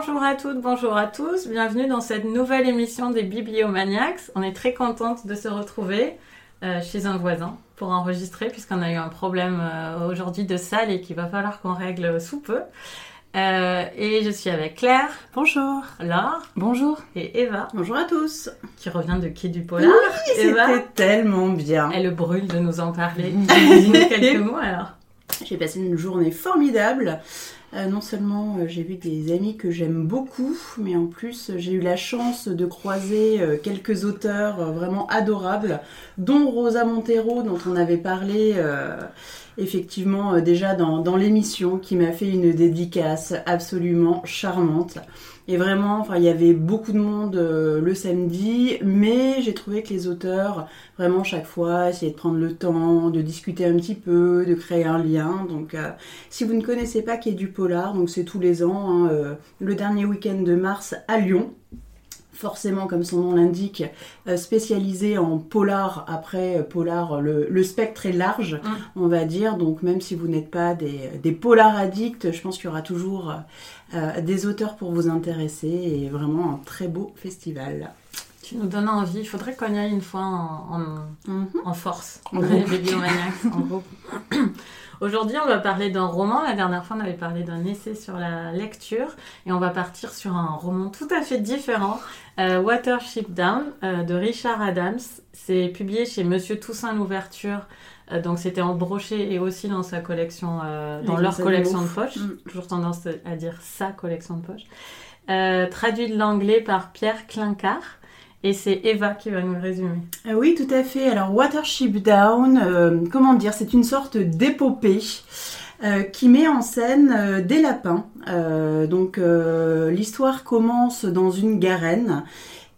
Bonjour à toutes, bonjour à tous, bienvenue dans cette nouvelle émission des Bibliomaniacs. On est très contente de se retrouver euh, chez un voisin pour enregistrer puisqu'on a eu un problème euh, aujourd'hui de salle et qu'il va falloir qu'on règle sous peu. Euh, et je suis avec Claire. Bonjour. Laure. Bonjour. Et Eva. Bonjour à tous. Qui revient de Quai du Polar. Oui, c'était tellement bien. Elle brûle de nous en parler. Dis-nous quelques mots alors. J'ai passé une journée formidable. Euh, non seulement euh, j'ai vu des amis que j'aime beaucoup, mais en plus j'ai eu la chance de croiser euh, quelques auteurs vraiment adorables, dont Rosa Montero, dont on avait parlé effectivement déjà dans, l'émission, qui m'a fait une dédicace absolument charmante. Et vraiment, il y avait beaucoup de monde euh, le samedi, mais j'ai trouvé que les auteurs, vraiment chaque fois, essayaient de prendre le temps, de discuter un petit peu, de créer un lien. Donc, euh, si vous ne connaissez pas qui est du polar, donc c'est tous les ans, hein, euh, le dernier week-end de mars à Lyon forcément, comme son nom l'indique, euh, spécialisé en polar. Après, euh, polar, le, spectre est large, mm. on va dire. Donc, même si vous n'êtes pas des, des polar addicts, je pense qu'il y aura toujours euh, des auteurs pour vous intéresser et vraiment un très beau festival. Tu nous donnes envie. Il faudrait qu'on y aille une fois en, en, mm-hmm. force, en en groupe. Aujourd'hui, on va parler d'un roman. La dernière fois, on avait parlé d'un essai sur la lecture. Et on va partir sur un roman tout à fait différent. Euh, Watership Down euh, de Richard Adams. C'est publié chez Monsieur Toussaint l'ouverture. Euh, donc c'était en brochet et aussi dans sa collection, dans leur collection de poche. Mm. Toujours tendance à dire sa collection de poche. traduit de l'anglais par Pierre Clincard. Et c'est Eva qui va nous résumer. Ah oui, tout à fait. Alors, Watership Down, euh, comment dire, c'est une sorte d'épopée. Euh, qui met en scène euh, des lapins. donc l'histoire commence dans une garenne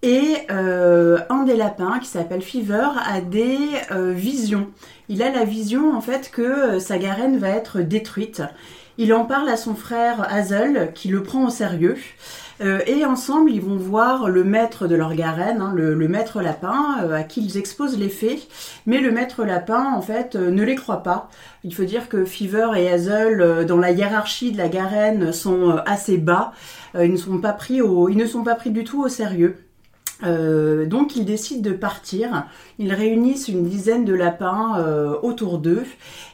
et un des lapins qui s'appelle Fever a des visions. Il a la vision en fait que sa garenne va être détruite. Il en parle à son frère Hazel qui le prend au sérieux. Euh, et ensemble, ils vont voir le maître de leur garenne, hein, le, maître lapin, euh, à qui ils exposent les faits. Mais le maître lapin, en fait, euh, ne les croit pas. Il faut dire que Fever et Hazel, dans la hiérarchie de la garenne, sont assez bas. ils ne sont pas pris ils ne sont pas pris du tout au sérieux. Euh, donc ils décident de partir, ils réunissent une dizaine de lapins euh, autour d'eux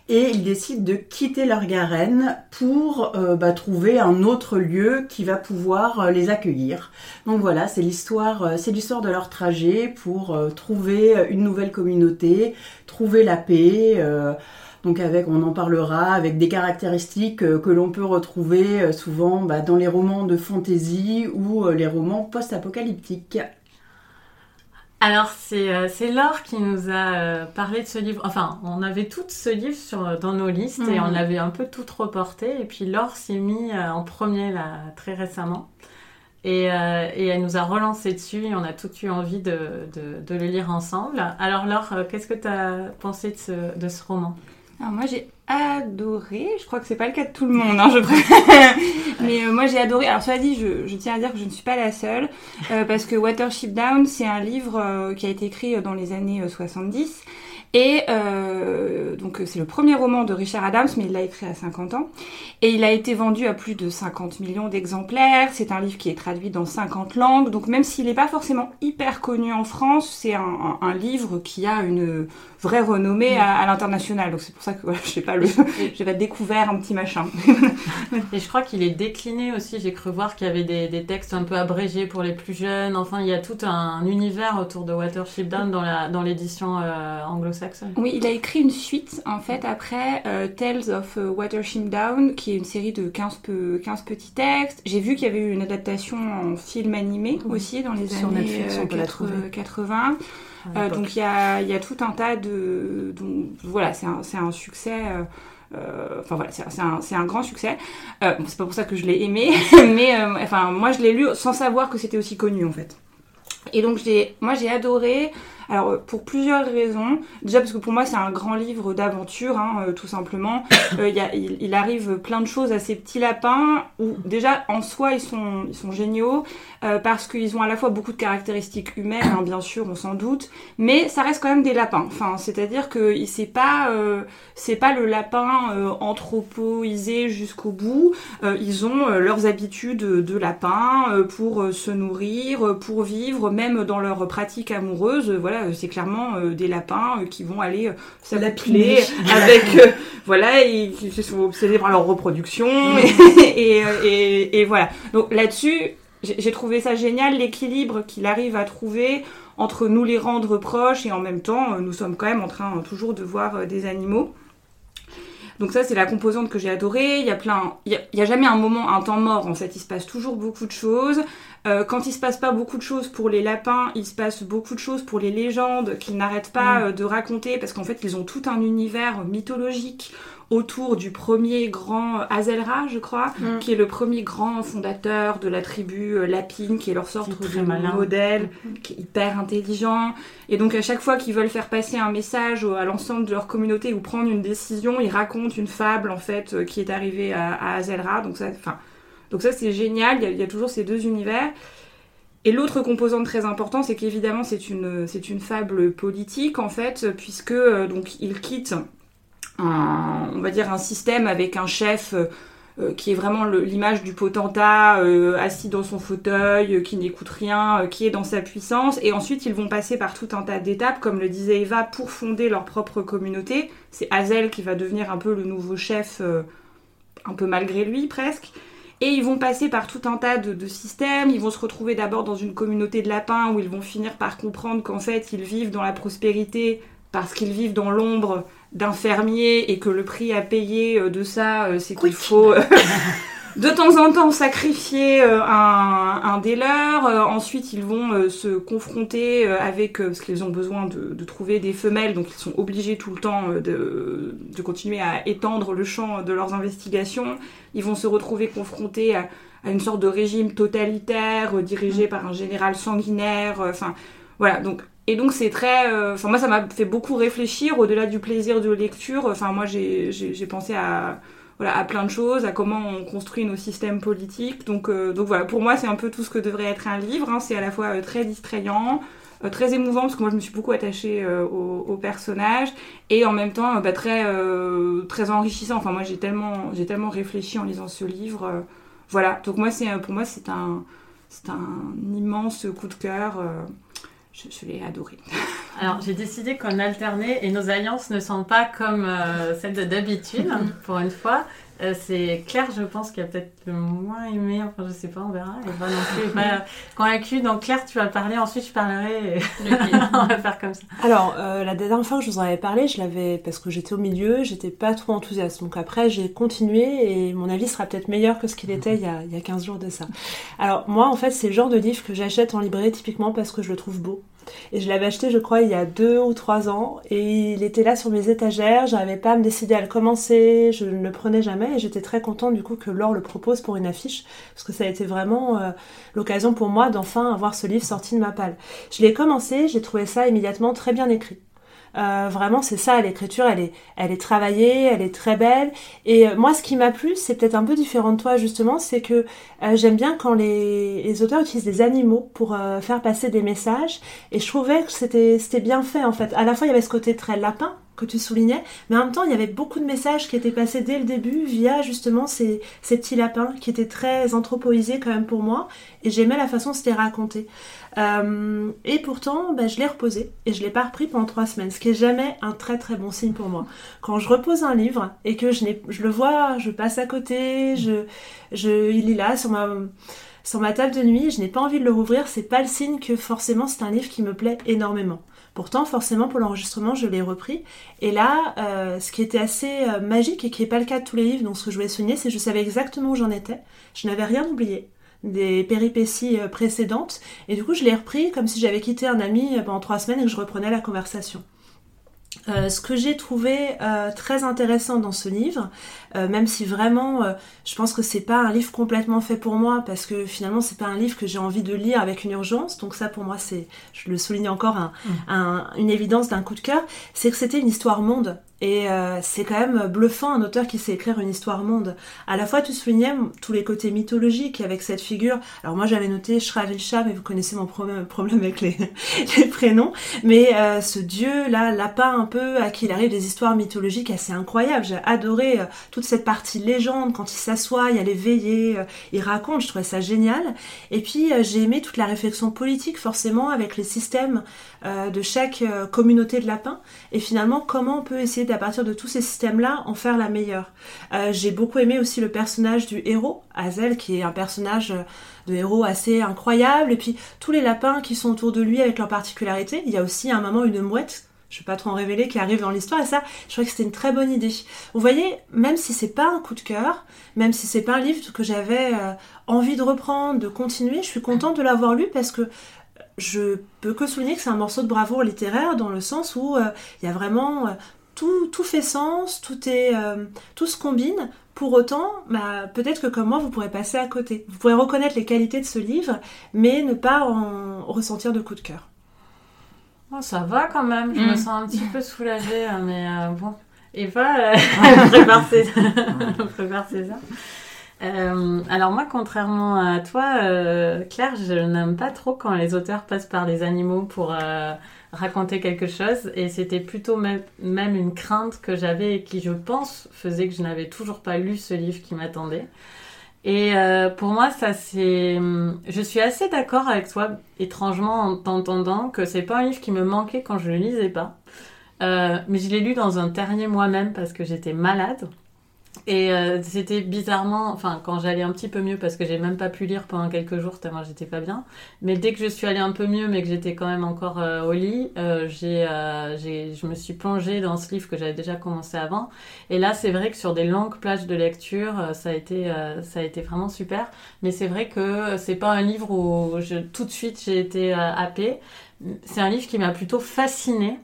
et ils décident de quitter leur garenne pour euh, bah, trouver un autre lieu qui va pouvoir les accueillir. Donc voilà, c'est l'histoire, c'est de leur trajet pour trouver une nouvelle communauté, trouver la paix. donc avec, on en parlera, avec des caractéristiques que l'on peut retrouver souvent bah, dans les romans de fantasy ou les romans post-apocalyptiques. Alors, c'est euh, Laure qui nous a euh, parlé de ce livre. Enfin, on avait tout ce livre sur, dans nos listes et on mhm. l'avait un peu tout reporté. Et puis Laure s'est mis euh, en premier là, très récemment. Et, et, elle nous a relancé dessus et on a tout eu envie de, de, de le lire ensemble. Alors Laure, qu'est-ce que tu as pensé de ce, de ce roman? Alors moi j'ai adoré. Je crois que c'est pas le cas de tout le monde, hein, je Mais euh, moi j'ai adoré. Alors cela dit, je, je, tiens à dire que je ne suis pas la seule, euh, parce que Watership Down, c'est un livre euh, qui a été écrit dans les années 70 et euh, donc c'est le premier roman de Richard Adams, mais il l'a écrit à 50 ans. Et il a été vendu à plus de 50 millions d'exemplaires. C'est un livre qui est traduit dans 50 langues. Donc même s'il n'est pas forcément hyper connu en France, c'est un, un, livre qui a une vraie renommée à, l'international. Donc c'est pour ça que voilà, je sais pas, le, j'avais découvert un petit machin. Et je crois qu'il est décliné aussi. J'ai cru voir qu'il y avait des, des, textes un peu abrégés pour les plus jeunes. Enfin, il y a tout un univers autour de Watership Down dans, l'édition euh, anglo-saxonne oui, il a écrit une suite en fait après euh, Tales of euh, Watership Down, qui est une série de 15, 15 petits textes. J'ai vu qu'il y avait eu une adaptation en film animé aussi dans les années 80. Euh, donc il y a, y a, tout un tas de... Donc, voilà, c'est un, un, succès... enfin voilà, c'est un, un, grand succès. c'est pas pour ça que je l'ai aimé, mais enfin moi je l'ai lu sans savoir que c'était aussi connu en fait. Et donc moi j'ai adoré. Alors, euh, pour plusieurs raisons. Déjà, parce que pour moi, c'est un grand livre d'aventure, hein, euh, tout simplement. Euh, il, il, arrive plein de choses à ces petits lapins, où déjà, en soi, ils sont, ils sont géniaux, euh, parce qu'ils ont à la fois beaucoup de caractéristiques humaines, hein, bien sûr, on s'en doute, mais ça reste quand même des lapins. Enfin, c'est-à-dire que c'est pas, euh, c'est pas le lapin euh, anthropoisé jusqu'au bout. ils ont leurs habitudes de lapin pour se nourrir, pour vivre, même dans leur pratique amoureuse. voilà, c'est clairement des lapins qui vont aller s'appeler avec, voilà, et qui se sont obsédés par leur reproduction et, et, et, et voilà. Donc là-dessus, j'ai trouvé ça génial l'équilibre qu'il arrive à trouver entre nous les rendre proches et en même temps nous sommes quand même en train toujours de voir des animaux. Donc ça c'est la composante que j'ai adorée. Il y a plein, il y a, il y a, jamais un moment, un temps mort en fait. Il se passe toujours beaucoup de choses. Euh, quand il se passe pas beaucoup de choses pour les lapins, il se passe beaucoup de choses pour les légendes qu'ils n'arrêtent pas mmh. de raconter parce qu'en fait ils ont tout un univers mythologique autour du premier grand Azelra, je crois, mm. qui est le premier grand fondateur de la tribu euh, Lapine, qui est leur sorte de malin. modèle, mm. qui est hyper intelligent. Et donc à chaque fois qu'ils veulent faire passer un message à l'ensemble de leur communauté ou prendre une décision, ils racontent une fable en fait euh, qui est arrivée à, à Azelra. Donc ça, enfin, donc ça c'est génial. Il y, a, il y, a, toujours ces deux univers. Et l'autre composante très importante, c'est qu'évidemment c'est une c'est une fable politique en fait, puisque euh, donc ils quittent on va dire un système avec un chef euh, qui est vraiment l'image du potentat euh, assis dans son fauteuil, euh, qui n'écoute rien, euh, qui est dans sa puissance. Et ensuite, ils vont passer par tout un tas d'étapes, comme le disait Eva, pour fonder leur propre communauté. C'est Hazel qui va devenir un peu le nouveau chef, euh, un peu malgré lui presque. Et ils vont passer par tout un tas de systèmes. Ils vont se retrouver d'abord dans une communauté de lapins où ils vont finir par comprendre qu'en fait, ils vivent dans la prospérité parce qu'ils vivent dans l'ombre d'un fermier et que le prix à payer euh, de ça, euh, c'est qu'il faut euh, de temps en temps sacrifier un, un des leurs. ensuite, ils vont se confronter avec, parce qu'ils ont besoin de, de, trouver des femelles, donc ils sont obligés tout le temps de, de, continuer à étendre le champ de leurs investigations. Ils vont se retrouver confrontés à, à une sorte de régime totalitaire dirigé par un général sanguinaire. Enfin, voilà, donc et donc c'est très, enfin euh, moi ça m'a fait beaucoup réfléchir au-delà du plaisir de lecture. Enfin moi j'ai pensé à voilà à plein de choses, à comment on construit nos systèmes politiques. Donc euh, donc voilà pour moi c'est un peu tout ce que devrait être un livre. Hein. C'est à la fois euh, très distrayant, très émouvant parce que moi je me suis beaucoup attachée au, au, personnage et en même temps bah, très très enrichissant. Enfin moi j'ai tellement j'ai tellement réfléchi en lisant ce livre. voilà donc moi c'est pour moi c'est un c'est un immense coup de cœur je, je l'ai adoré. Alors, j'ai décidé qu'on alternait et nos alliances ne sont pas comme euh, celles de d'habitude, pour une fois. Euh, c'est Claire, je pense, qui a peut-être le moins aimé. Enfin, je sais pas, on verra. Elle va non plus pas convaincue. Donc, Claire, tu vas parler. Ensuite, je parlerai. Et... on va faire comme ça. Alors, euh, la dernière fois que je vous en avais parlé, je l'avais parce que j'étais au milieu, j'étais pas trop enthousiaste. Donc après, j'ai continué et mon avis sera peut-être meilleur que ce qu'il était il y, a, il y a 15 jours de ça. Alors, moi, en fait, c'est le genre de livre que j'achète en librairie typiquement parce que je le trouve beau. Et je l'avais acheté, je crois, il y a deux ou trois ans. Et il était là sur mes étagères. J'arrivais pas à me décider à le commencer. Je ne le prenais jamais. Et j'étais très contente du coup que Laure le propose pour une affiche. Parce que ça a été vraiment euh, l'occasion pour moi d'enfin avoir ce livre sorti de ma palle. Je l'ai commencé. J'ai trouvé ça immédiatement très bien écrit. Euh, vraiment, c'est ça, l'écriture, elle est, elle est travaillée, elle est très belle. Et euh, moi, ce qui m'a plu, c'est peut-être un peu différent de toi, justement, c'est que euh, j'aime bien quand les, les, auteurs utilisent des animaux pour euh, faire passer des messages. Et je trouvais que c'était, c'était bien fait, en fait. À la fois, il y avait ce côté très lapin, que tu soulignais, mais en même temps, il y avait beaucoup de messages qui étaient passés dès le début via justement ces, ces petits lapins qui étaient très anthropoisés quand même pour moi, et j'aimais la façon dont c'était raconté. Euh, et pourtant, bah, je l'ai reposé et je l'ai pas repris pendant trois semaines, ce qui est jamais un très très bon signe pour moi. Quand je repose un livre et que je, je le vois, je passe à côté, je, je, il est là sur ma sur ma table de nuit, je n'ai pas envie de le rouvrir, c'est pas le signe que forcément c'est un livre qui me plaît énormément. Pourtant, forcément, pour l'enregistrement, je l'ai repris. Et là, euh, ce qui était assez euh, magique et qui n'est pas le cas de tous les livres, donc ce que je voulais souligner, c'est que je savais exactement où j'en étais. Je n'avais rien oublié des péripéties euh, précédentes. Et du coup, je l'ai repris comme si j'avais quitté un ami pendant trois semaines et que je reprenais la conversation. Euh, ce que j'ai trouvé euh, très intéressant dans ce livre, euh, même si vraiment je pense que c'est pas un livre complètement fait pour moi parce que finalement c'est pas un livre que j'ai envie de lire avec une urgence, donc ça pour moi c'est, je le souligne encore, un, mm. une évidence d'un coup de cœur, c'est que c'était une histoire monde. Et euh, c'est quand même bluffant un auteur qui sait écrire une histoire monde. À la fois, tu soulignais tous les côtés mythologiques avec cette figure. Alors moi, j'avais noté Shravilcha, mais vous connaissez mon problème, avec les, prénoms. Mais euh, ce dieu-là, lapin un peu, à qui il arrive des histoires mythologiques assez incroyables. J'ai adoré euh, toute cette partie légende, quand il s'assoit, il y a les veillées, il raconte, je trouvais ça génial. Et puis, j'ai aimé toute la réflexion politique, forcément, avec les systèmes de chaque communauté de lapins. Et finalement, comment on peut essayer à partir de tous ces systèmes-là en faire la meilleure. Euh, j'ai beaucoup aimé aussi le personnage du héros, Hazel, qui est un personnage de héros assez incroyable, et puis tous les lapins qui sont autour de lui avec leurs particularités. Il y a aussi à un moment une mouette je vais pas trop en révéler, qui arrive dans l'histoire, et ça, je crois que c'était une très bonne idée. Vous voyez, même si c'est pas un coup de cœur, même si c'est pas un livre que j'avais euh, envie de reprendre, de continuer, je suis contente de l'avoir lu parce que je peux que souligner que c'est un morceau de bravoure littéraire dans le sens où euh, il y a vraiment tout, fait sens, tout, est, euh, tout se combine. Pour autant, bah, peut-être que comme moi, vous pourrez passer à côté. Vous pourrez reconnaître les qualités de ce livre, mais ne pas en ressentir de coup de cœur. ça va quand même, je me mm. sens un petit peu soulagée, hein, mais euh, bon. Eva, euh, prépare ses, prépare Euh, alors moi, contrairement à toi, Claire, je n'aime pas trop quand les auteurs passent par des animaux pour raconter quelque chose et c'était plutôt même, une crainte que j'avais et qui je pense faisait que je n'avais toujours pas lu ce livre qui m'attendait. Et euh, pour moi, ça c'est, je suis assez d'accord avec toi, étrangement en t'entendant que c'est pas un livre qui me manquait quand je le lisais pas, euh, mais je l'ai lu dans un terrier moi-même parce que j'étais malade. Et euh, c'était bizarrement, enfin, quand j'allais un petit peu mieux, parce que j'ai même pas pu lire pendant quelques jours tellement j'étais pas bien. Mais dès que je suis allée un peu mieux, mais que j'étais quand même encore euh, au lit, euh, j'ai, je me suis plongée dans ce livre que j'avais déjà commencé avant. Et là, c'est vrai que sur des longues plages de lecture, ça a été, ça a été vraiment super. Mais c'est vrai que c'est pas un livre où tout de suite j'ai été happée. C'est un livre qui m'a plutôt fascinée.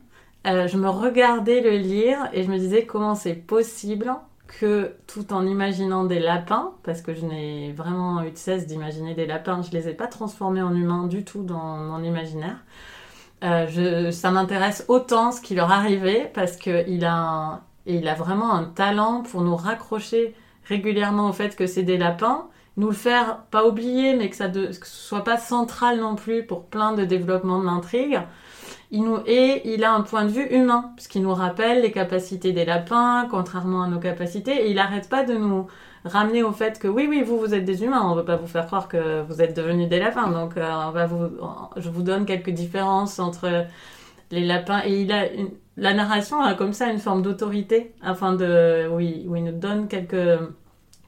je me regardais le lire et je me disais comment c'est possible que tout en imaginant des lapins, parce que je n'ai vraiment eu de cesse d'imaginer des lapins, je les ai pas transformés en humains du tout dans mon imaginaire. Euh, je, ça m'intéresse autant ce qui leur arrivait parce qu'il a, a vraiment un talent pour nous raccrocher régulièrement au fait que c'est des lapins, nous le faire pas oublier, mais que ça ne soit pas central non plus pour plein de développements de l'intrigue et il a un point de vue humain, puisqu'il nous rappelle les capacités des lapins, contrairement à nos capacités, et il n'arrête pas de nous ramener au fait que oui, oui, vous, vous êtes des humains, on ne veut pas vous faire croire que vous êtes devenus des lapins, donc euh, on va vous, je vous donne quelques différences entre les lapins, et il a la narration a comme ça une forme d'autorité, afin de, oui, où il nous donne quelques,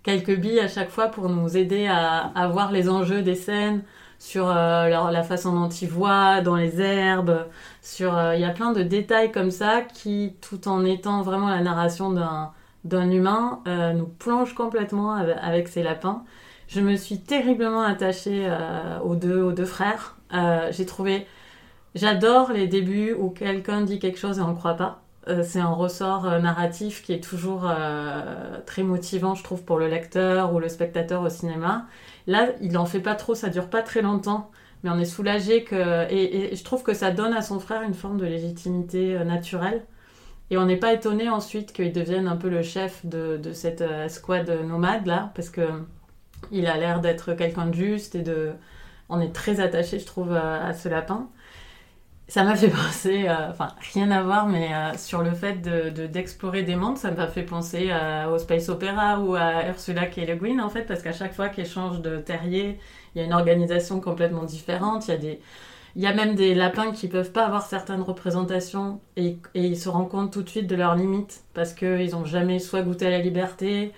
quelques billes à chaque fois pour nous aider à voir les enjeux des scènes, sur euh, la façon dont ils voient dans les herbes, sur euh, il y a plein de détails comme ça qui, tout en étant vraiment la narration d'un d'un humain, euh, nous plonge complètement avec, ces lapins. Je me suis terriblement attachée aux deux aux deux frères. J'ai trouvé, j'adore les débuts où quelqu'un dit quelque chose et on ne croit pas. C'est un ressort narratif qui est toujours très motivant, je trouve, pour le lecteur ou le spectateur au cinéma. Là, il en fait pas trop, ça dure pas très longtemps, mais on est soulagé que. Et, je trouve que ça donne à son frère une forme de légitimité euh, naturelle. Et on n'est pas étonné ensuite qu'il devienne un peu le chef de, cette euh, escouade nomade là, parce que il a l'air d'être quelqu'un de juste et de. On est très attaché, je trouve, à ce lapin. Ça m'a fait penser, euh, enfin rien à voir, mais euh, sur le fait de, d'explorer des mondes, ça m'a fait penser euh, au Space Opera ou à Ursula K. Le Guin en fait, parce qu'à chaque fois qu'elle change de terrier, il y a une organisation complètement différente. Il y a des, il y a même des lapins qui peuvent pas avoir certaines représentations et, et ils se rendent compte tout de suite de leurs limites parce qu'ils n'ont jamais soit goûté à la liberté,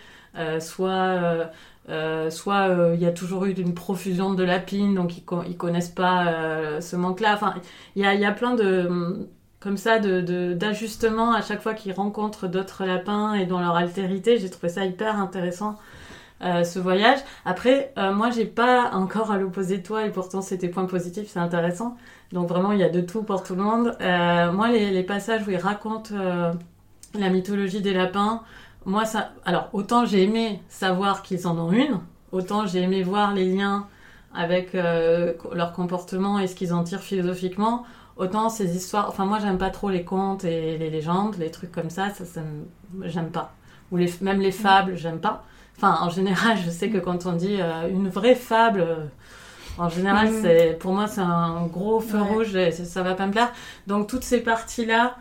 soit euh, soit euh, il y a toujours eu une profusion de lapines, donc ils, ne connaissent pas euh, ce manque-là. Enfin, il y a, plein de comme ça d'ajustements de, à chaque fois qu'ils rencontrent d'autres lapins et dans leur altérité. J'ai trouvé ça hyper intéressant. ce voyage. Après, moi, j'ai pas encore à l'opposé de toi, et pourtant, c'était point positif, c'est intéressant. Donc, vraiment, il y a de tout pour tout le monde. Moi, les, les passages où il raconte euh, la mythologie des lapins, moi, ça. Alors, autant j'ai aimé savoir qu'ils en ont une, autant j'ai aimé voir les liens avec euh, leur comportement et ce qu'ils en tirent philosophiquement. Autant ces histoires, enfin moi j'aime pas trop les contes et les légendes, les trucs comme ça, ça, ça me- j'aime pas. Ou les, même les fables, j'aime pas. Enfin en général, je sais que quand on dit euh, une vraie fable, euh, en général Mm. c'est, pour moi c'est un gros feu Ouais. rouge et ça, ça va pas me plaire. Donc toutes ces parties là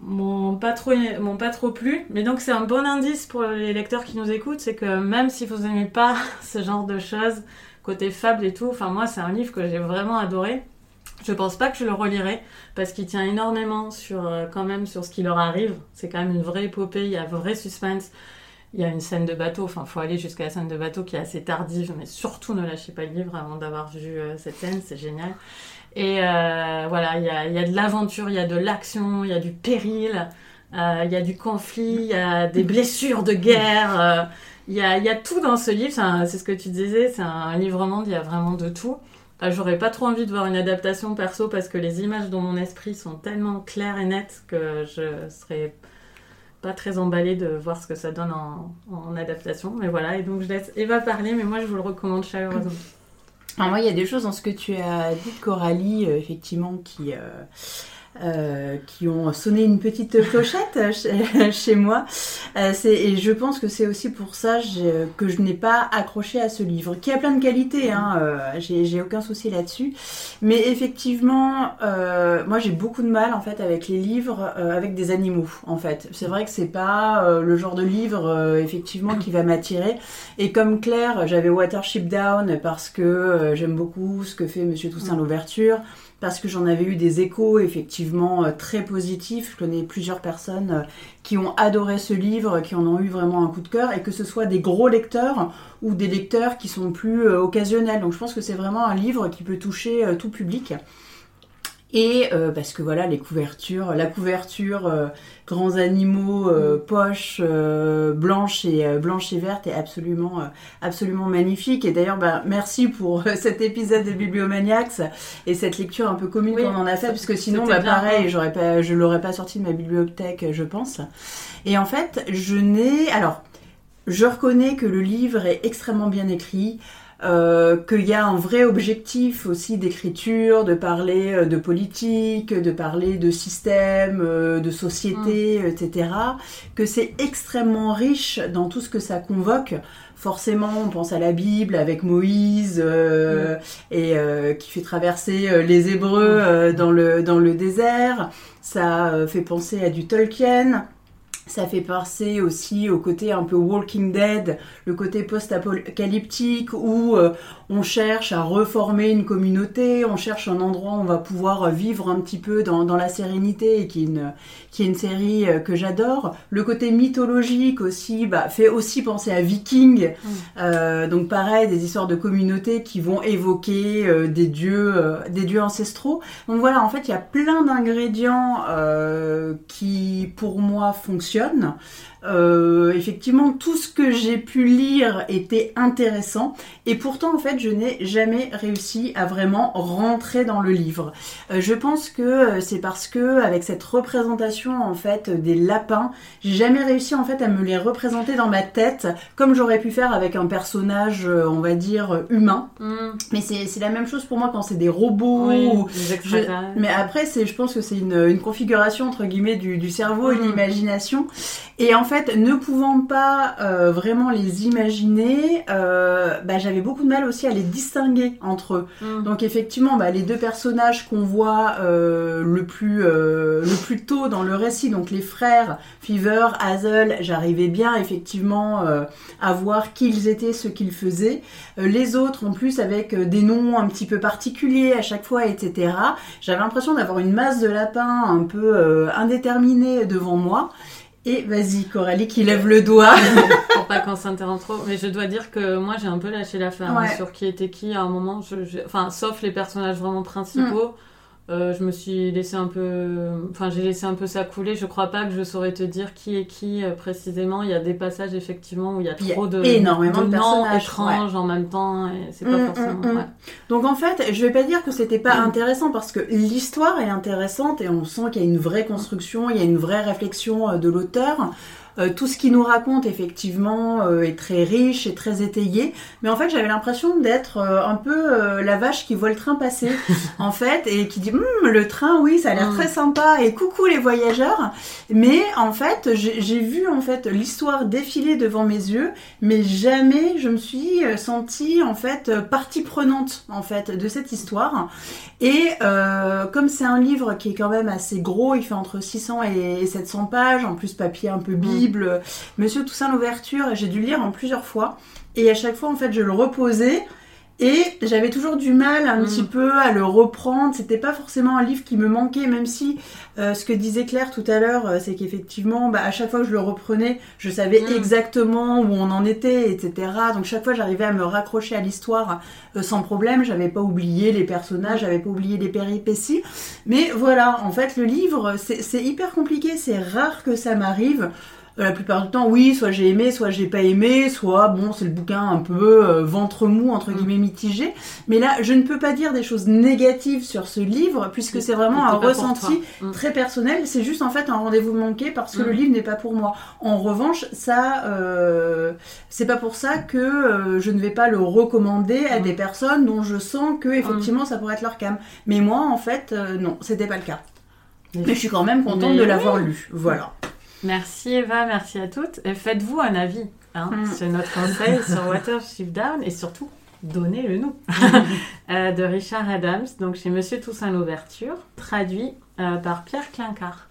m'ont pas trop m'ont pas plu. Mais donc c'est un bon indice pour les lecteurs qui nous écoutent, c'est que même si vous aimez pas ce genre de choses, côté fable et tout, enfin moi c'est un livre que j'ai vraiment adoré. Je pense pas que je le relirai parce qu'il tient énormément sur euh, quand même sur ce qui leur arrive. C'est quand même une vraie épopée, il y a vrai suspense. Il y a une scène de bateau, enfin faut aller jusqu'à la scène de bateau qui est assez tardive, mais surtout ne lâchez pas le livre avant d'avoir vu euh, cette scène, c'est génial. Et euh, voilà, il y a, de l'aventure, il y a de l'action, il y a du péril, euh, il y a du conflit, il y a des blessures de guerre, euh, il y, a, tout dans ce livre, c'est ce que tu disais, c'est un livre-monde, il y a vraiment de tout. J'aurais pas trop envie de voir une adaptation perso parce que les images dans mon esprit sont tellement claires et nettes que je serais pas très emballée de voir ce que ça donne en adaptation. Mais voilà, et donc je laisse Eva parler, mais moi je vous le recommande chaleureusement. Alors moi, il y a des choses dans ce que tu as dit, Coralie, euh, effectivement, qui, euh, qui ont sonné une petite clochette chez, chez moi. Euh, et je pense que c'est aussi pour ça que je n'ai pas accroché à ce livre, qui a plein de qualités, hein, euh, j'ai aucun souci là-dessus. Mais effectivement, euh, moi j'ai beaucoup de mal en fait avec les livres euh, avec des animaux. En fait, c'est vrai que c'est pas le genre de livre euh, effectivement qui va m'attirer. Et comme Claire, j'avais Watership Down parce que j'aime beaucoup ce que fait Monsieur Toussaint l'ouverture, parce que j'en avais eu des échos effectivement euh, très positifs. Je connais plusieurs personnes euh, qui ont adoré ce livre, qui en ont eu vraiment un coup de cœur, et que ce soit des gros lecteurs ou des lecteurs qui sont plus euh, occasionnels. Donc je pense que c'est vraiment un livre qui peut toucher tout public. Et euh, parce que voilà, les couvertures, la couverture euh, grands animaux, euh, poches euh, blanches et euh, blanches et vertes est absolument euh, absolument magnifique. Et d'ailleurs, bah, merci pour cet épisode de Bibliomaniacs et cette lecture un peu commune Oui, qu'on en a fait, parce que sinon, bah, pareil, j'aurais pas, je l'aurais pas sorti de ma bibliothèque, je pense. Et en fait, je n'ai, alors, je reconnais que le livre est extrêmement bien écrit. Euh, qu'il y a un vrai objectif aussi d'écriture, de parler euh, de politique, de parler de système, euh, de société, etc. Que c'est extrêmement riche dans tout ce que ça convoque. Forcément, on pense à la Bible avec Moïse euh, et euh, qui fait traverser euh, les Hébreux euh, dans le dans le désert. Ça fait penser à du Tolkien. Ça fait penser aussi au côté un peu Walking Dead, le côté post-apocalyptique où euh, on cherche à reformer une communauté, on cherche un endroit où on va pouvoir vivre un petit peu dans, dans la sérénité et qui est une, qui est une série euh, que j'adore. Le côté mythologique aussi bah, fait aussi penser à Viking. Euh, donc pareil, des histoires de communautés qui vont évoquer euh, des dieux, euh, des dieux ancestraux. Donc voilà, en fait, il y a plein d'ingrédients qui, pour moi, fonctionnent. Euh, effectivement, tout ce que j'ai pu lire était intéressant, et pourtant, en fait, je n'ai jamais réussi à vraiment rentrer dans le livre. Euh, je pense que euh, c'est parce que avec cette représentation en fait des lapins, j'ai jamais réussi en fait à me les représenter dans ma tête comme j'aurais pu faire avec un personnage, on va dire humain. Hmm, Mais c'est la même chose pour moi quand c'est des robots. oui, ou- les je- extraterrestres. mais après, je pense que c'est une, une configuration entre guillemets du, du cerveau et de Mhm. l'imagination. Et en fait, ne pouvant pas euh, vraiment les imaginer, euh, bah, j'avais beaucoup de mal aussi à les distinguer entre eux. Hmm. Donc effectivement, bah, les deux personnages qu'on voit euh, le plus le plus tôt dans le récit, donc les frères Fever, Hazel, j'arrivais bien effectivement à voir qui ils étaient, ce qu'ils faisaient. Les autres, en plus, avec des noms un petit peu particuliers à chaque fois, etc. J'avais l'impression d'avoir une masse de lapins un peu indéterminée devant moi. Et vas-y, Coralie qui lève le doigt. pour pas qu'on s'interrompe trop. Mais je dois dire que moi, j'ai un peu lâché l'affaire hein, Ouais. sur qui était qui à un moment. Je, je- Enfin, sauf les personnages vraiment principaux. Euh, je me suis laissé un peu, enfin j'ai laissé un peu ça couler. Je crois pas que je saurais te dire qui est qui euh, précisément. Il y a des passages effectivement où il y a Il y a trop de, énormément de noms personnages, étranges en même temps et c'est pas Mm, forcément. mm, mm. ouais. Donc en fait, je vais pas dire que c'était pas intéressant parce que l'histoire est intéressante et on sent qu'il y a une vraie construction, il y a une vraie réflexion euh, de l'auteur. Euh, tout ce qu'il nous raconte effectivement euh, est très riche et très étayé, mais en fait j'avais l'impression d'être euh, un peu la vache qui voit le train passer en fait et qui dit Hum, le train oui ça a l'air Mm. très sympa et coucou les voyageurs, mais en fait j'ai vu en fait l'histoire défiler devant mes yeux mais jamais je me suis sentie en fait partie prenante en fait de cette histoire. Et comme c'est un livre qui est quand même assez gros, il fait entre 600 et 700 pages, en plus papier un peu bible, Monsieur Toussaint l'ouverture, j'ai dû le lire en plusieurs fois. Et à chaque fois en fait je le reposais. Et j'avais toujours du mal un Mm. petit peu à le reprendre. C'était pas forcément un livre qui me manquait, même si euh, ce que disait Claire tout à l'heure, euh, c'est qu'effectivement, bah, à chaque fois que je le reprenais, je savais Mm. exactement où on en était, etc. Donc chaque fois, j'arrivais à me raccrocher à l'histoire euh, sans problème. J'avais pas oublié les personnages, j'avais pas oublié les péripéties. Mais voilà, en fait, le livre, c'est hyper compliqué. C'est rare que ça m'arrive. La plupart du temps, oui, soit j'ai aimé, soit j'ai pas aimé, soit bon, c'est le bouquin un peu euh, ventre mou, entre Mm. guillemets mitigé. Mais là, je ne peux pas dire des choses négatives sur ce livre, puisque c'est vraiment un ressenti. Mm. très personnel. C'est juste en fait un rendez-vous manqué parce que Mm. le livre n'est pas pour moi. En revanche, ça, euh, c'est pas pour ça que euh, je ne vais pas le recommander à Mm. des personnes dont je sens que effectivement ça pourrait être leur cam. Mais moi, en fait, non, c'était pas le cas. Mais- je suis quand même contente Mais de oui. l'avoir lu. Voilà. Merci Eva, merci à toutes. Et faites-vous un avis hein, Mm. sur notre conseil sur Watership Down et surtout donnez-le nous Euh, de Richard Adams, donc chez Monsieur Toussaint l'ouverture, traduit euh, par Pierre Clincard.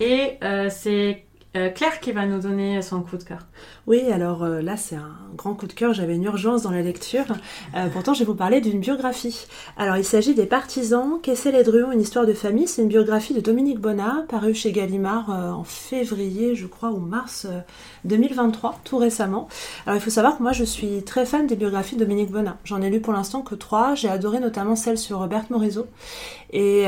Et euh, c'est euh, Claire qui va nous donner son coup de cœur. Oui, alors euh, là, c'est un grand coup de cœur. J'avais une urgence dans la lecture. Euh, pourtant, je vais vous parler d'une biographie. Alors, il s'agit des Partisans, Kessel et Druon, une histoire de famille. C'est une biographie de Dominique Bonnat, parue chez Gallimard en février, je crois, ou mars euh, 2023, tout récemment. Alors, il faut savoir que moi, je suis très fan des biographies de Dominique Bonnat. J'en ai lu pour l'instant que trois. J'ai adoré notamment celle sur Robert Morisot et,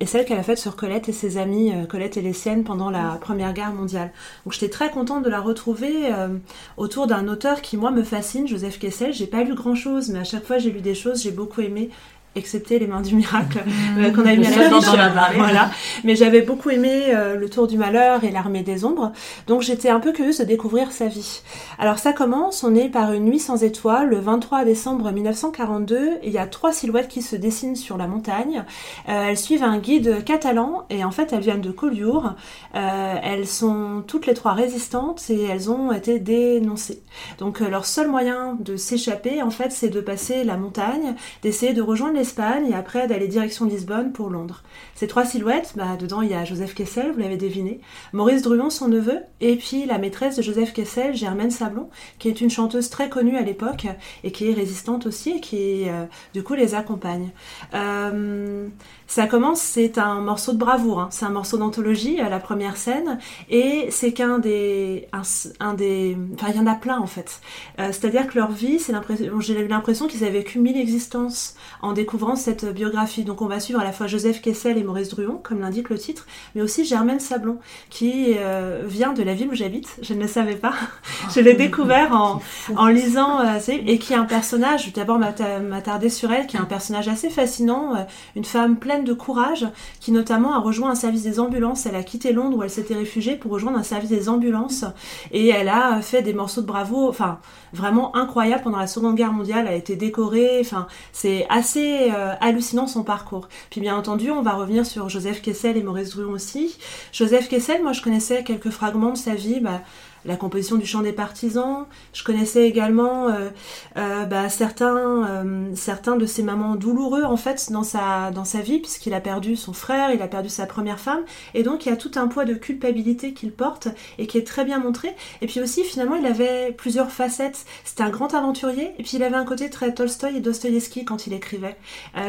et celle qu'elle a faite sur Colette et ses amis, Colette et les siennes, pendant la Première Guerre mondiale. Donc, j'étais très contente de la retrouver euh, autour d'un auteur qui, moi, me fascine, Joseph Kessel. J'ai pas lu grand-chose, mais à chaque fois, j'ai lu des choses, j'ai beaucoup aimé excepté les mains du miracle euh, qu'on a mis à la dont fiche. on a parlé. Voilà. Mais j'avais beaucoup aimé euh, Le Tour du Malheur et L'Armée des Ombres. Donc j'étais un peu curieuse de découvrir sa vie. Alors ça commence, on est par une nuit sans étoiles, le 23 décembre 1942. et Il y a trois silhouettes qui se dessinent sur la montagne. Euh, elles suivent un guide catalan et en fait elles viennent de Collioure. Euh, elles sont toutes les trois résistantes et elles ont été dénoncées. Donc euh, leur seul moyen de s'échapper en fait c'est de passer la montagne, d'essayer de rejoindre l'Espagne et après d'aller direction Lisbonne pour Londres. Ces trois silhouettes, bah, dedans il y a Joseph Kessel, vous l'avez deviné, Maurice Druon, son neveu, et puis la maîtresse de Joseph Kessel, Germaine Sablon, qui est une chanteuse très connue à l'époque et qui est résistante aussi et qui euh, du coup les accompagne. Euh, ça commence, c'est un morceau de bravoure, hein. c'est un morceau d'anthologie à la première scène, et c'est qu'un des, un, un des, enfin il y en a plein en fait. Euh, C'est-à-dire que leur vie, c'est l'impression, j'ai eu l'impression qu'ils avaient vécu mille existences en découvrant cette biographie. Donc on va suivre à la fois Joseph Kessel et Maurice Druon, comme l'indique le titre, mais aussi Germaine Sablon, qui euh, vient de la ville où j'habite. Je ne le savais pas. Je l'ai découvert en, en lisant, euh, et qui est un personnage. Je vais d'abord m'atta- m'attarder sur elle, qui est un personnage assez fascinant, euh, une femme pleine de courage, qui notamment a rejoint un service des ambulances. Elle a quitté Londres où elle s'était réfugiée pour rejoindre un service des ambulances, et elle a fait des morceaux de bravo, enfin vraiment incroyable pendant la Seconde Guerre mondiale. Elle a été décorée, enfin c'est assez euh, hallucinant son parcours. Puis bien entendu, on va revenir sur Joseph Kessel et Maurice Druon aussi. Joseph Kessel, moi je connaissais quelques fragments de sa vie. Bah, la composition du chant des partisans. Je connaissais également euh, euh, bah, certains, euh, certains de ses moments douloureux en fait dans sa, dans sa vie, puisqu'il a perdu son frère, il a perdu sa première femme, et donc il y a tout un poids de culpabilité qu'il porte et qui est très bien montré. Et puis aussi finalement il avait plusieurs facettes. C'était un grand aventurier, et puis il avait un côté très Tolstoï et Dostoïevski quand il écrivait.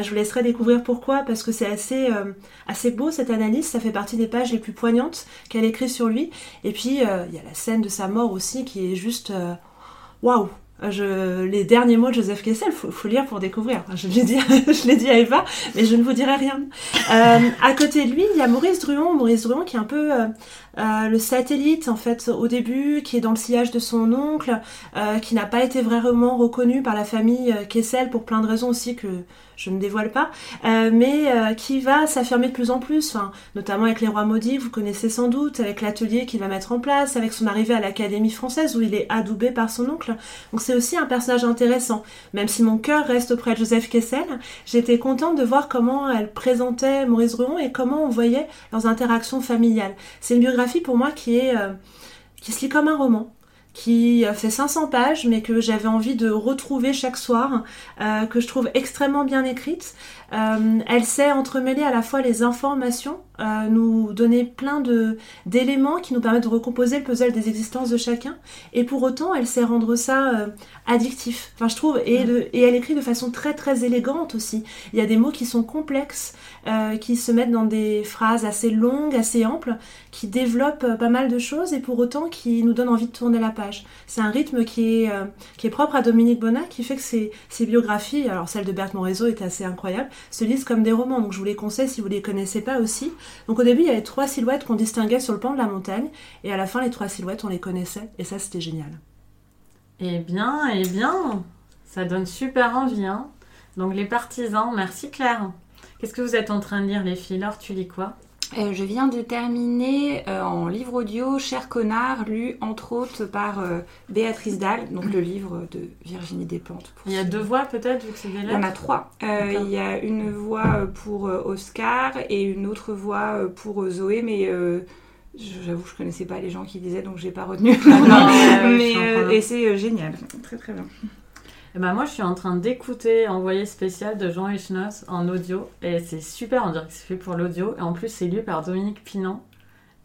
Je vous laisserai découvrir pourquoi, parce que c'est assez, assez beau cette analyse. Ça fait partie des pages les plus poignantes qu'elle écrit sur lui. Et puis il y a la scène de sa mort aussi qui est juste euh, waouh. Je, les derniers mots de Joseph Kessel, faut, faut lire pour découvrir. Je l'ai dit, je l'ai dit à Eva, mais je ne vous dirai rien. Euh, à côté de lui, il y a Maurice Druon. Maurice Druon qui est un peu euh, euh, le satellite en fait au début, qui est dans le sillage de son oncle, qui n'a pas été vraiment reconnu par la famille Kessel pour plein de raisons aussi que je ne dévoile pas, mais qui va s'affirmer de plus en plus, notamment avec les rois maudits, vous connaissez sans doute, avec l'atelier qu'il va mettre en place, avec son arrivée à l'Académie française où il est adoubé par son oncle. Aussi un personnage intéressant. Même si mon cœur reste auprès de Joseph Kessel, j'étais contente de voir comment elle présentait Maurice Druon et comment on voyait leurs interactions familiales. C'est une biographie pour moi qui est euh, qui se lit comme un roman qui fait 500 pages, mais que j'avais envie de retrouver chaque soir, euh, que je trouve extrêmement bien écrite. Euh, elle sait entremêler à la fois les informations, euh, nous donner plein de d'éléments qui nous permettent de recomposer le puzzle des existences de chacun, et pour autant, elle sait rendre ça euh, addictif. Enfin, je trouve, et, de- et elle écrit de façon très très élégante aussi. Il y a des mots qui sont complexes, qui se mettent dans des phrases assez longues, assez amples, qui développent pas mal de choses, et pour autant qui nous donnent envie de tourner la page. C'est un rythme qui est, qui est propre à Dominique Bonnat, qui fait que ses, ses biographies, alors celle de Berthe Morisot est assez incroyable, se lisent comme des romans. Donc je vous les conseille si vous les connaissez pas aussi. Donc au début, il y avait trois silhouettes qu'on distinguait sur le pan de la montagne, et à la fin, les trois silhouettes, on les connaissait, et ça, c'était génial. Eh bien, eh bien, ça donne super envie. Hein Donc les partisans, merci Claire. Qu'est-ce que vous êtes en train de lire les filles? Laure, tu lis quoi? Euh, je viens de terminer euh, en livre audio Cher connard, lu entre autres par euh, Béatrice Dalle, donc le livre de Virginie Despentes. Il y a deux voix peut-être, vu que c'est des Il y en a lettres trois. Il y a une voix pour Oscar et une autre voix pour Zoé, mais j'avoue que je connaissais pas les gens qui disaient, donc j'ai pas retenu. Ah non, mais et c'est génial, très très bien. Eh ben, moi, je suis en train d'écouter Envoyé spécial de Jean Echnos en audio. Et c'est super, on dirait que c'est fait pour l'audio. Et en plus, c'est lu par Dominique Pinan.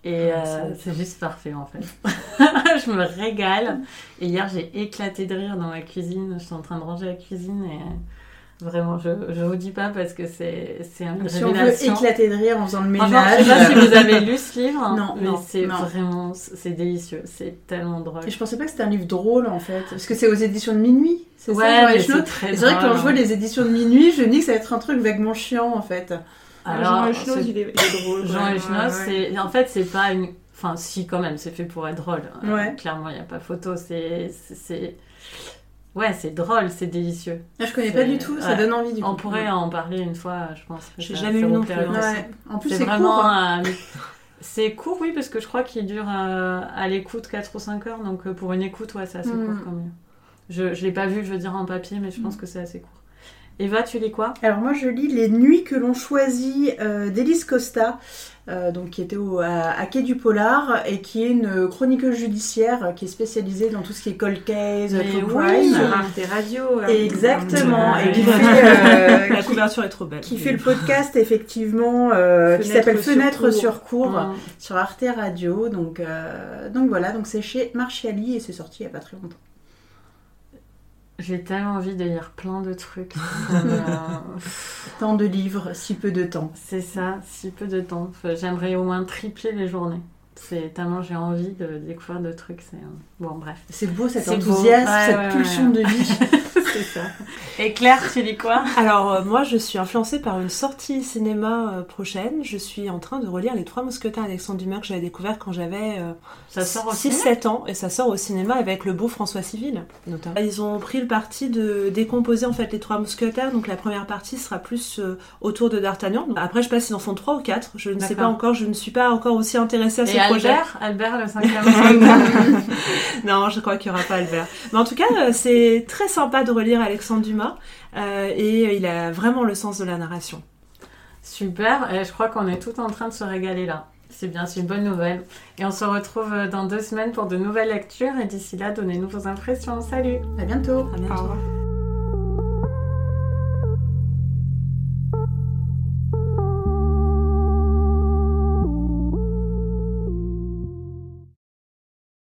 Et Ah, euh, c'est- juste parfait, en fait. je me régale. Et hier, j'ai éclaté de rire dans ma cuisine. Je suis en train de ranger la cuisine. Et vraiment, je ne vous dis pas parce que c'est c'est une Si on veut éclater de rire en faisant le Franchement, je ménage. sais pas si vous avez lu ce livre, Non, mais non, c'est vraiment, c'est délicieux, c'est tellement drôle. Et je pensais pas que c'était un livre drôle en fait. Parce que c'est aux éditions de minuit. C'est Ouais, ça, c'est très Et C'est vrai que quand je vois les éditions de minuit, je me dis que ça va être un truc vaguement chiant en fait. Alors, Jean Echenoz, c'est- il est, il est drôle. Jean ouais, Echenoz, ouais, en fait c'est pas une, enfin si quand même, c'est fait pour être drôle. Euh, Ouais. clairement, il y a pas photo. C'est, ouais, c'est drôle, c'est délicieux. Ah, je connais pas du tout, ça ouais. donne envie du coup. On pourrait en parler une fois, je pense. J'ai jamais vous non plus. Ouais. En plus, C'est vraiment. court. hein. C'est court, oui, parce que je crois qu'il dure euh, à l'écoute 4 ou 5 heures, donc euh, pour une écoute, ouais, c'est assez Mm. court quand même. Je, je l'ai pas vu, je veux dire, en papier, mais je pense que c'est assez court. Eva, tu lis quoi? Alors moi je lis Les Nuits que l'on choisit euh, d'Élise Costa, euh, donc qui était au, à, à Quai du Polar et qui est une chroniqueuse judiciaire euh, qui est spécialisée dans tout ce qui est cold case, true oui. crime. Sur Arte Radio. euh, Exactement. Et qui fait, euh, La qui- couverture est trop belle. qui fait le podcast effectivement qui s'appelle Fenêtre sur cours sur Arte Radio. Donc, donc voilà, donc c'est chez Marchiali et c'est sorti il n'y a pas très longtemps. J'ai tellement envie de lire plein de trucs. Me- Tant de livres, si peu de temps. C'est ça, si peu de temps. J'aimerais au moins tripler les journées. C'est tellement j'ai envie de découvrir de trucs. C'est euh, bon, bref. C'est beau cet beau. enthousiasme, Ouais, cette ouais, pulsion de vie. c'est ça. Et Claire, tu lis quoi? Alors euh, moi je suis influencée par une sortie cinéma euh, prochaine. Je suis en train de relire Les Trois Mousquetaires d'Alexandre Dumas que j'avais découvert quand j'avais euh, Ça sort au cinéma? 6-7 ans et ça sort au cinéma avec le beau François Civil notamment. Ils ont pris le parti de décomposer en fait les Trois Mousquetaires. Donc la première partie sera plus euh, autour de D'Artagnan. Après je sais pas s'ils en font trois ou quatre. Je ne sais pas encore. Je ne suis pas encore aussi intéressée à ce Et projet. Albert? Albert, le cinquième non, je crois qu'il n'y aura pas Albert. Mais en tout cas, euh, c'est très sympa de relire Alexandre Dumas euh, et il a vraiment le sens de la narration. Super, et je crois qu'on est tout en train de se régaler là. C'est bien, c'est une bonne nouvelle. Et on se retrouve dans deux semaines pour de nouvelles lectures. Et d'ici là, donnez-nous vos impressions. Salut À bientôt. À bientôt. Au revoir.